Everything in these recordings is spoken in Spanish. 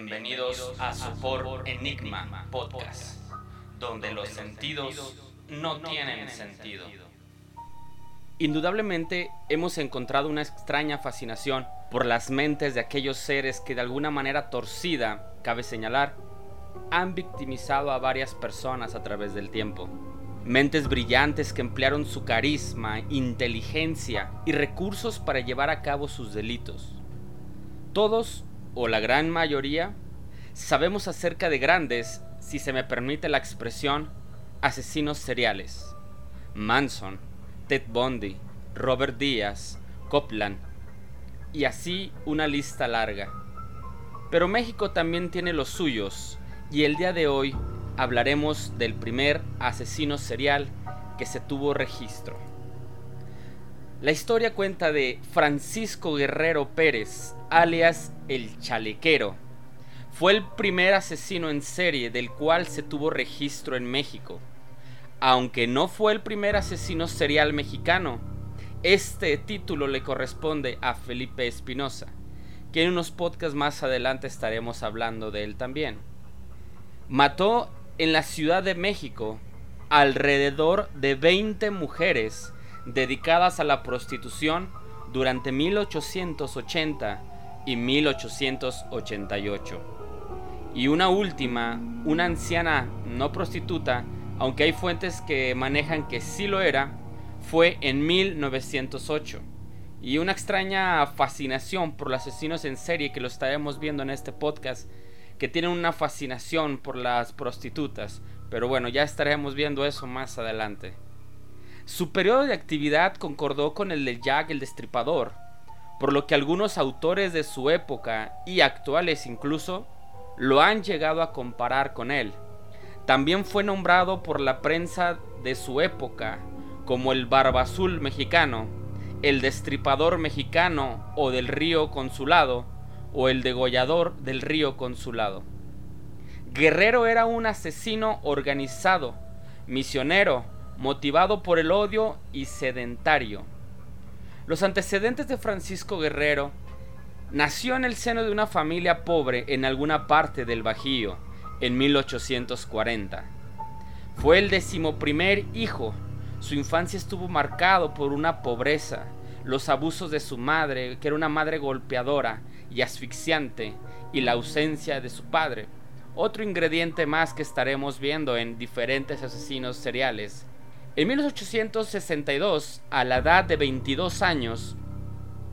Bienvenidos a Sopor Enigma Podcast, donde los sentidos no tienen sentido. Indudablemente hemos encontrado una extraña fascinación por las mentes de aquellos seres que de alguna manera torcida, cabe señalar, han victimizado a varias personas a través del tiempo. Mentes brillantes que emplearon su carisma, inteligencia y recursos para llevar a cabo sus delitos. Todos, o la gran mayoría, sabemos acerca de grandes, si se me permite la expresión, asesinos seriales. Manson, Ted Bundy, Robert Díaz, Copland, y así una lista larga. Pero México también tiene los suyos, y el día de hoy hablaremos del primer asesino serial que se tuvo registro. La historia cuenta de Francisco Guerrero Pérez, alias el Chalequero. Fue el primer asesino en serie del cual se tuvo registro en México. Aunque no fue el primer asesino serial mexicano, este título le corresponde a Felipe Espinosa, que en unos podcasts más adelante estaremos hablando de él también. Mató en la Ciudad de México alrededor de 20 mujeres dedicadas a la prostitución durante 1880 y 1888. Y una última, una anciana no prostituta, aunque hay fuentes que manejan que sí lo era, fue en 1908. Y una extraña fascinación por los asesinos en serie que lo estaremos viendo en este podcast, que tienen una fascinación por las prostitutas. Pero bueno, ya estaremos viendo eso más adelante. Su periodo de actividad concordó con el de Jack el Destripador, por lo que algunos autores de su época y actuales incluso lo han llegado a comparar con él. También fue nombrado por la prensa de su época como el Barba Azul mexicano, el Destripador mexicano o del Río Consulado, o el degollador del Río Consulado. Guerrero era un asesino organizado, misionero, motivado por el odio y sedentario. Los antecedentes de Francisco Guerrero nació en el seno de una familia pobre en alguna parte del Bajío en 1840. Fue el decimoprimer hijo. Su infancia estuvo marcado por una pobreza, los abusos de su madre, que era una madre golpeadora y asfixiante, y la ausencia de su padre. Otro ingrediente más que estaremos viendo en diferentes asesinos seriales en 1862, a la edad de 22 años,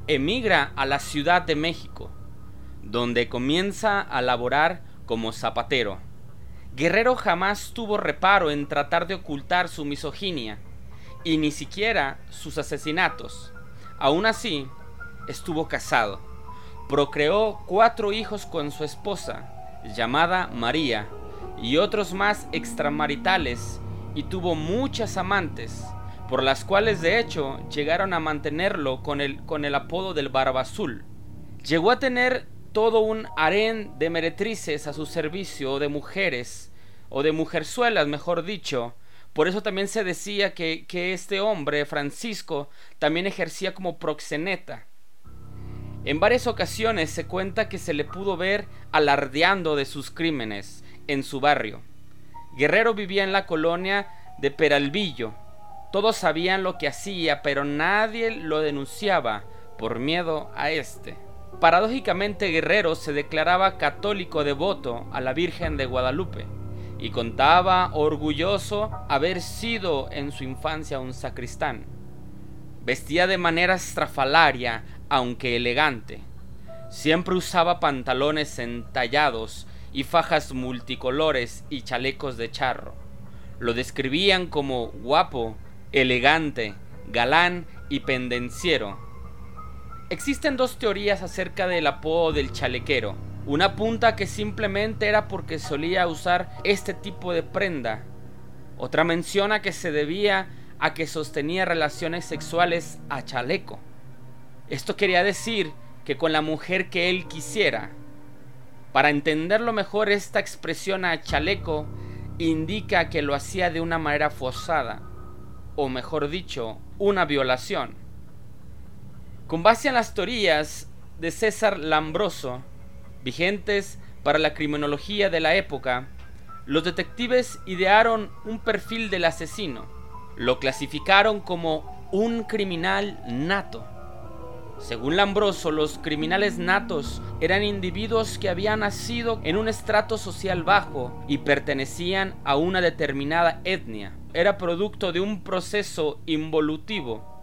emigra a la Ciudad de México, donde comienza a laborar como zapatero. Guerrero jamás tuvo reparo en tratar de ocultar su misoginia y ni siquiera sus asesinatos. Aún así, estuvo casado. Procreó cuatro hijos con su esposa, llamada María, y otros más extramaritales y tuvo muchas amantes, por las cuales de hecho llegaron a mantenerlo con el, con el apodo del Barba Azul. Llegó a tener todo un harén de meretrices a su servicio, o de mujeres, o de mujerzuelas, mejor dicho. Por eso también se decía que, que este hombre, Francisco, también ejercía como proxeneta. En varias ocasiones se cuenta que se le pudo ver alardeando de sus crímenes en su barrio. Guerrero vivía en la colonia de Peralvillo. Todos sabían lo que hacía, pero nadie lo denunciaba por miedo a este. Paradójicamente Guerrero se declaraba católico devoto a la Virgen de Guadalupe y contaba orgulloso haber sido en su infancia un sacristán. Vestía de manera estrafalaria, aunque elegante. Siempre usaba pantalones entallados y fajas multicolores y chalecos de charro. Lo describían como guapo, elegante, galán y pendenciero. Existen dos teorías acerca del apodo del chalequero. Una punta que simplemente era porque solía usar este tipo de prenda. Otra menciona que se debía a que sostenía relaciones sexuales a chaleco. Esto quería decir que con la mujer que él quisiera, para entenderlo mejor, esta expresión a chaleco indica que lo hacía de una manera forzada, o mejor dicho, una violación. Con base en las teorías de César Lambroso, vigentes para la criminología de la época, los detectives idearon un perfil del asesino. Lo clasificaron como un criminal nato. Según Lambroso, los criminales natos eran individuos que habían nacido en un estrato social bajo y pertenecían a una determinada etnia. Era producto de un proceso involutivo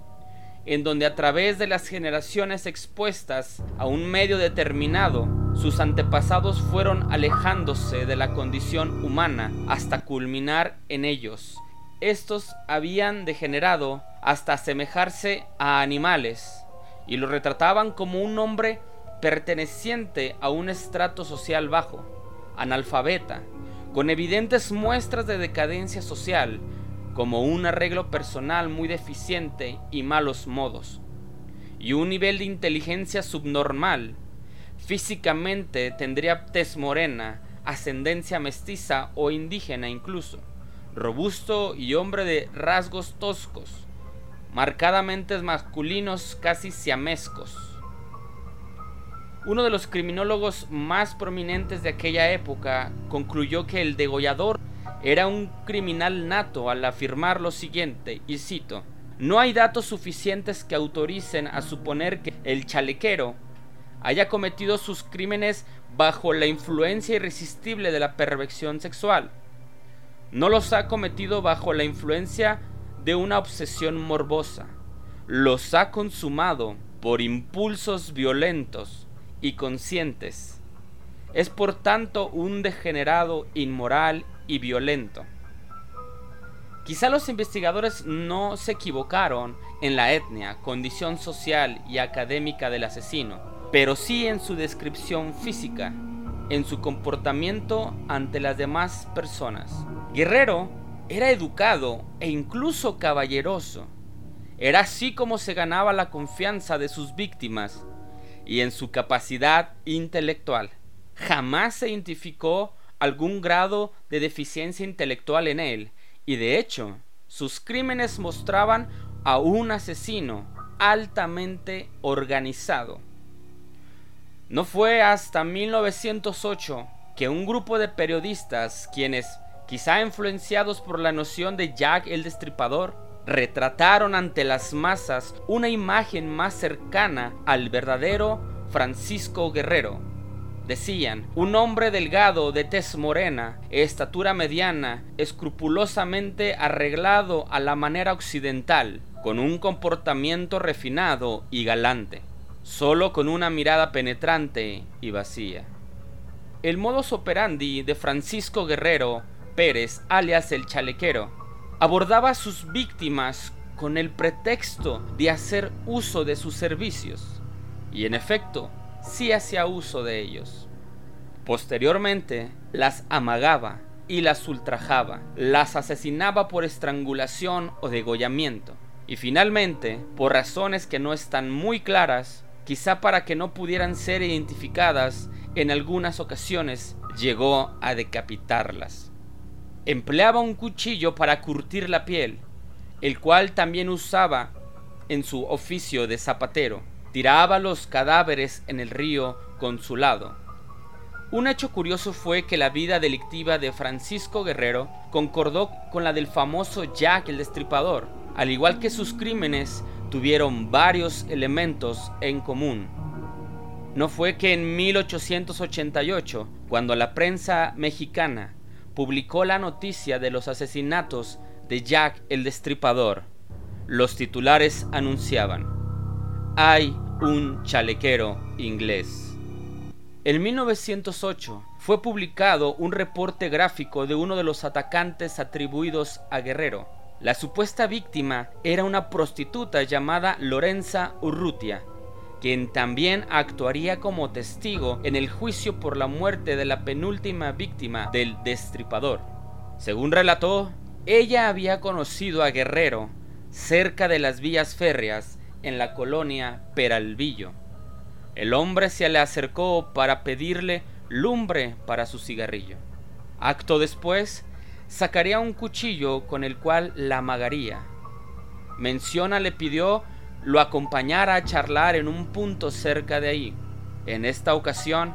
en donde a través de las generaciones expuestas a un medio determinado, sus antepasados fueron alejándose de la condición humana hasta culminar en ellos. Estos habían degenerado hasta asemejarse a animales y lo retrataban como un hombre perteneciente a un estrato social bajo, analfabeta, con evidentes muestras de decadencia social, como un arreglo personal muy deficiente y malos modos, y un nivel de inteligencia subnormal. Físicamente tendría tez morena, ascendencia mestiza o indígena incluso, robusto y hombre de rasgos toscos, marcadamente masculinos casi siamescos. Uno de los criminólogos más prominentes de aquella época concluyó que el degollador era un criminal nato al afirmar lo siguiente, y cito, no hay datos suficientes que autoricen a suponer que el chalequero haya cometido sus crímenes bajo la influencia irresistible de la perversión sexual. No los ha cometido bajo la influencia de una obsesión morbosa. Los ha consumado por impulsos violentos y conscientes. Es por tanto un degenerado inmoral y violento. Quizá los investigadores no se equivocaron en la etnia, condición social y académica del asesino, pero sí en su descripción física, en su comportamiento ante las demás personas. Guerrero era educado e incluso caballeroso. Era así como se ganaba la confianza de sus víctimas y en su capacidad intelectual. Jamás se identificó algún grado de deficiencia intelectual en él, y de hecho, sus crímenes mostraban a un asesino altamente organizado. No fue hasta 1908 que un grupo de periodistas, quienes, quizá influenciados por la noción de Jack el Destripador, retrataron ante las masas una imagen más cercana al verdadero Francisco Guerrero, Decían, un hombre delgado de tez morena, estatura mediana, escrupulosamente arreglado a la manera occidental, con un comportamiento refinado y galante, solo con una mirada penetrante y vacía. El modus operandi de Francisco Guerrero Pérez, alias el chalequero, abordaba a sus víctimas con el pretexto de hacer uso de sus servicios. Y en efecto, sí hacía uso de ellos. Posteriormente, las amagaba y las ultrajaba, las asesinaba por estrangulación o degollamiento, y finalmente, por razones que no están muy claras, quizá para que no pudieran ser identificadas, en algunas ocasiones llegó a decapitarlas. Empleaba un cuchillo para curtir la piel, el cual también usaba en su oficio de zapatero tiraba los cadáveres en el río con su lado. Un hecho curioso fue que la vida delictiva de Francisco Guerrero concordó con la del famoso Jack el Destripador, al igual que sus crímenes tuvieron varios elementos en común. No fue que en 1888, cuando la prensa mexicana publicó la noticia de los asesinatos de Jack el Destripador, los titulares anunciaban, hay un chalequero inglés. En 1908 fue publicado un reporte gráfico de uno de los atacantes atribuidos a Guerrero. La supuesta víctima era una prostituta llamada Lorenza Urrutia, quien también actuaría como testigo en el juicio por la muerte de la penúltima víctima del destripador. Según relató, ella había conocido a Guerrero cerca de las vías férreas en la colonia Peralvillo. El hombre se le acercó para pedirle lumbre para su cigarrillo. Acto después, sacaría un cuchillo con el cual la amagaría. Menciona le pidió lo acompañara a charlar en un punto cerca de ahí. En esta ocasión,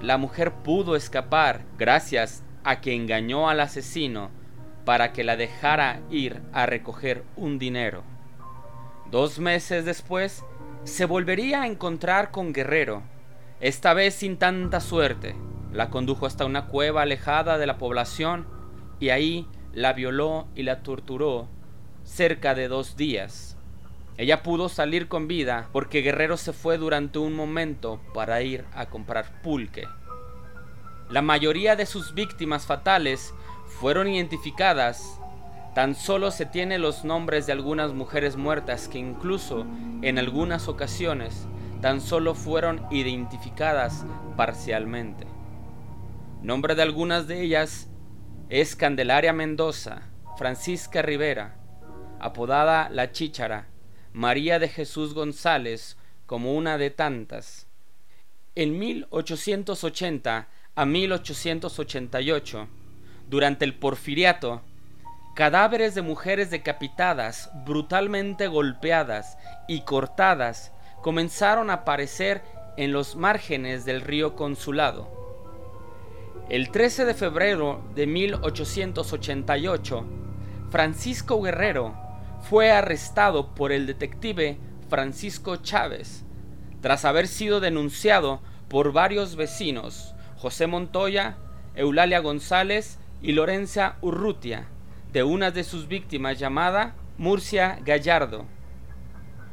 la mujer pudo escapar gracias a que engañó al asesino para que la dejara ir a recoger un dinero. Dos meses después, se volvería a encontrar con Guerrero, esta vez sin tanta suerte. La condujo hasta una cueva alejada de la población y ahí la violó y la torturó cerca de dos días. Ella pudo salir con vida porque Guerrero se fue durante un momento para ir a comprar pulque. La mayoría de sus víctimas fatales fueron identificadas. Tan solo se tienen los nombres de algunas mujeres muertas que incluso en algunas ocasiones tan solo fueron identificadas parcialmente. Nombre de algunas de ellas es Candelaria Mendoza, Francisca Rivera, apodada La Chíchara, María de Jesús González, como una de tantas. En 1880 a 1888, durante el porfiriato, cadáveres de mujeres decapitadas, brutalmente golpeadas y cortadas comenzaron a aparecer en los márgenes del río Consulado. El 13 de febrero de 1888, Francisco Guerrero fue arrestado por el detective Francisco Chávez, tras haber sido denunciado por varios vecinos, José Montoya, Eulalia González y Lorenza Urrutia, de una de sus víctimas llamada Murcia Gallardo.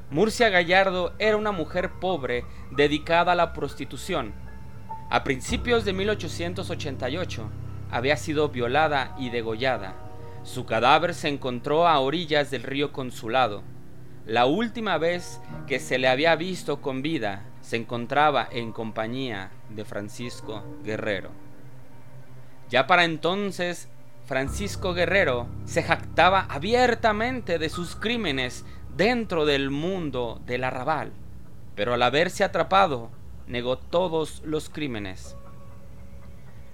Murcia Gallardo era una mujer pobre dedicada a la prostitución. A principios de 1888 había sido violada y degollada. Su cadáver se encontró a orillas del río Consulado. La última vez que se le había visto con vida se encontraba en compañía de Francisco Guerrero. Ya para entonces, Francisco Guerrero se jactaba abiertamente de sus crímenes dentro del mundo del arrabal, pero al haberse atrapado, negó todos los crímenes.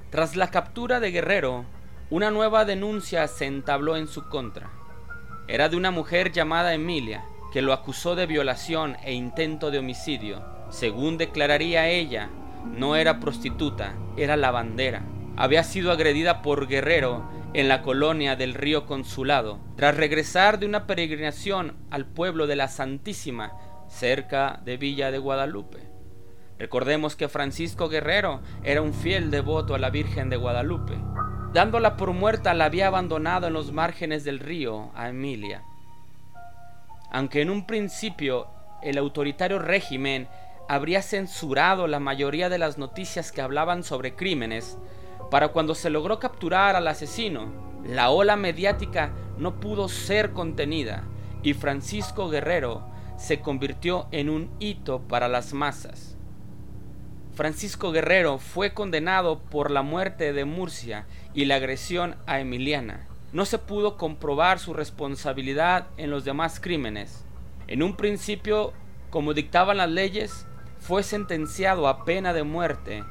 Tras la captura de Guerrero, una nueva denuncia se entabló en su contra. Era de una mujer llamada Emilia, que lo acusó de violación e intento de homicidio. Según declararía ella, no era prostituta, era lavandera. Había sido agredida por Guerrero en la colonia del río Consulado, tras regresar de una peregrinación al pueblo de la Santísima, cerca de Villa de Guadalupe. Recordemos que Francisco Guerrero era un fiel devoto a la Virgen de Guadalupe. Dándola por muerta, la había abandonado en los márgenes del río a Emilia. Aunque en un principio el autoritario régimen habría censurado la mayoría de las noticias que hablaban sobre crímenes, para cuando se logró capturar al asesino, la ola mediática no pudo ser contenida y Francisco Guerrero se convirtió en un hito para las masas. Francisco Guerrero fue condenado por la muerte de Murcia y la agresión a Emiliana. No se pudo comprobar su responsabilidad en los demás crímenes. En un principio, como dictaban las leyes, fue sentenciado a pena de muerte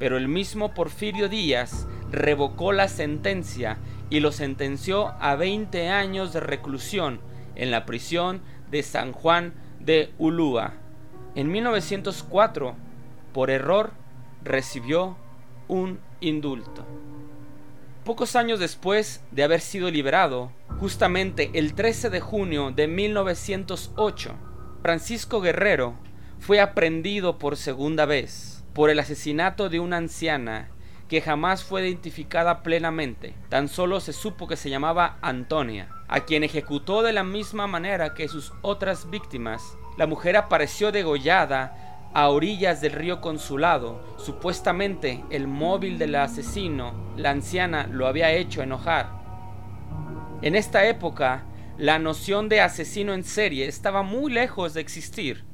pero el mismo Porfirio Díaz revocó la sentencia y lo sentenció a 20 años de reclusión en la prisión de San Juan de Ulúa. En 1904, por error, recibió un indulto. Pocos años después de haber sido liberado, justamente el 13 de junio de 1908, Francisco Guerrero fue aprendido por segunda vez por el asesinato de una anciana que jamás fue identificada plenamente. Tan solo se supo que se llamaba Antonia, a quien ejecutó de la misma manera que sus otras víctimas. La mujer apareció degollada a orillas del río Consulado. Supuestamente el móvil del asesino, la anciana, lo había hecho enojar. En esta época, la noción de asesino en serie estaba muy lejos de existir.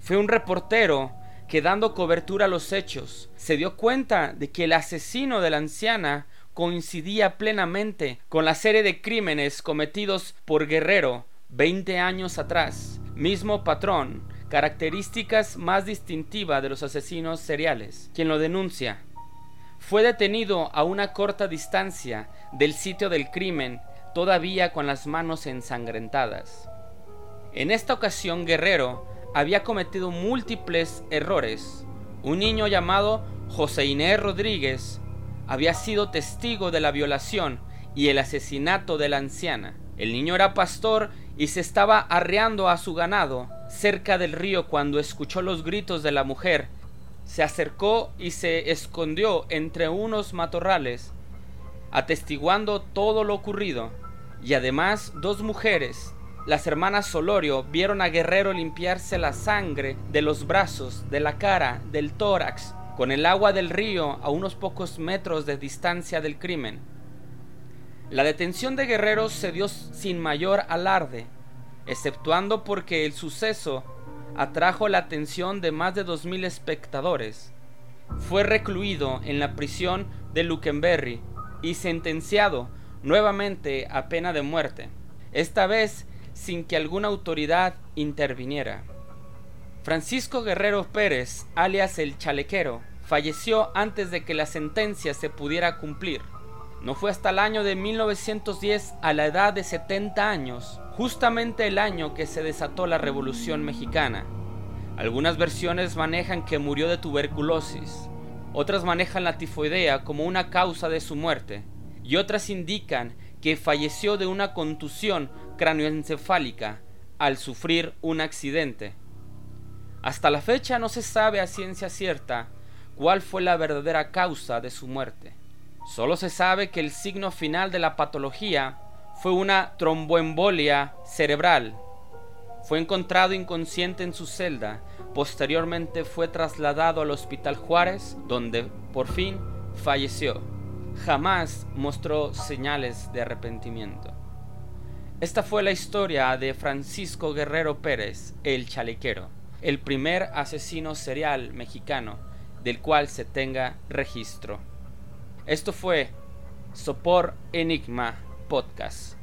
Fue un reportero que dando cobertura a los hechos, se dio cuenta de que el asesino de la anciana coincidía plenamente con la serie de crímenes cometidos por Guerrero 20 años atrás, mismo patrón, características más distintivas de los asesinos seriales. Quien lo denuncia fue detenido a una corta distancia del sitio del crimen, todavía con las manos ensangrentadas. En esta ocasión Guerrero había cometido múltiples errores. Un niño llamado José Inés Rodríguez había sido testigo de la violación y el asesinato de la anciana. El niño era pastor y se estaba arreando a su ganado cerca del río cuando escuchó los gritos de la mujer. Se acercó y se escondió entre unos matorrales, atestiguando todo lo ocurrido. Y además dos mujeres, las hermanas Solorio, vieron a Guerrero limpiarse la sangre de los brazos, de la cara, del tórax, con el agua del río a unos pocos metros de distancia del crimen. La detención de Guerrero se dio sin mayor alarde, exceptuando porque el suceso atrajo la atención de más de 2.000 espectadores. Fue recluido en la prisión de Lukenberry y sentenciado nuevamente a pena de muerte, esta vez sin que alguna autoridad interviniera. Francisco Guerrero Pérez, alias el Chalequero, falleció antes de que la sentencia se pudiera cumplir. No fue hasta el año de 1910, a la edad de 70 años, justamente el año que se desató la Revolución Mexicana. Algunas versiones manejan que murió de tuberculosis, otras manejan la tifoidea como una causa de su muerte, y otras indican que falleció de una contusión cráneoencefálica al sufrir un accidente. Hasta la fecha no se sabe a ciencia cierta cuál fue la verdadera causa de su muerte. Solo se sabe que el signo final de la patología fue una tromboembolia cerebral. Fue encontrado inconsciente en su celda. Posteriormente fue trasladado al Hospital Juárez, donde por fin falleció. Jamás mostró señales de arrepentimiento. Esta fue la historia de Francisco Guerrero Pérez, el chalequero el primer asesino serial mexicano del cual se tenga registro. Esto fue Sopor Enigma Podcast.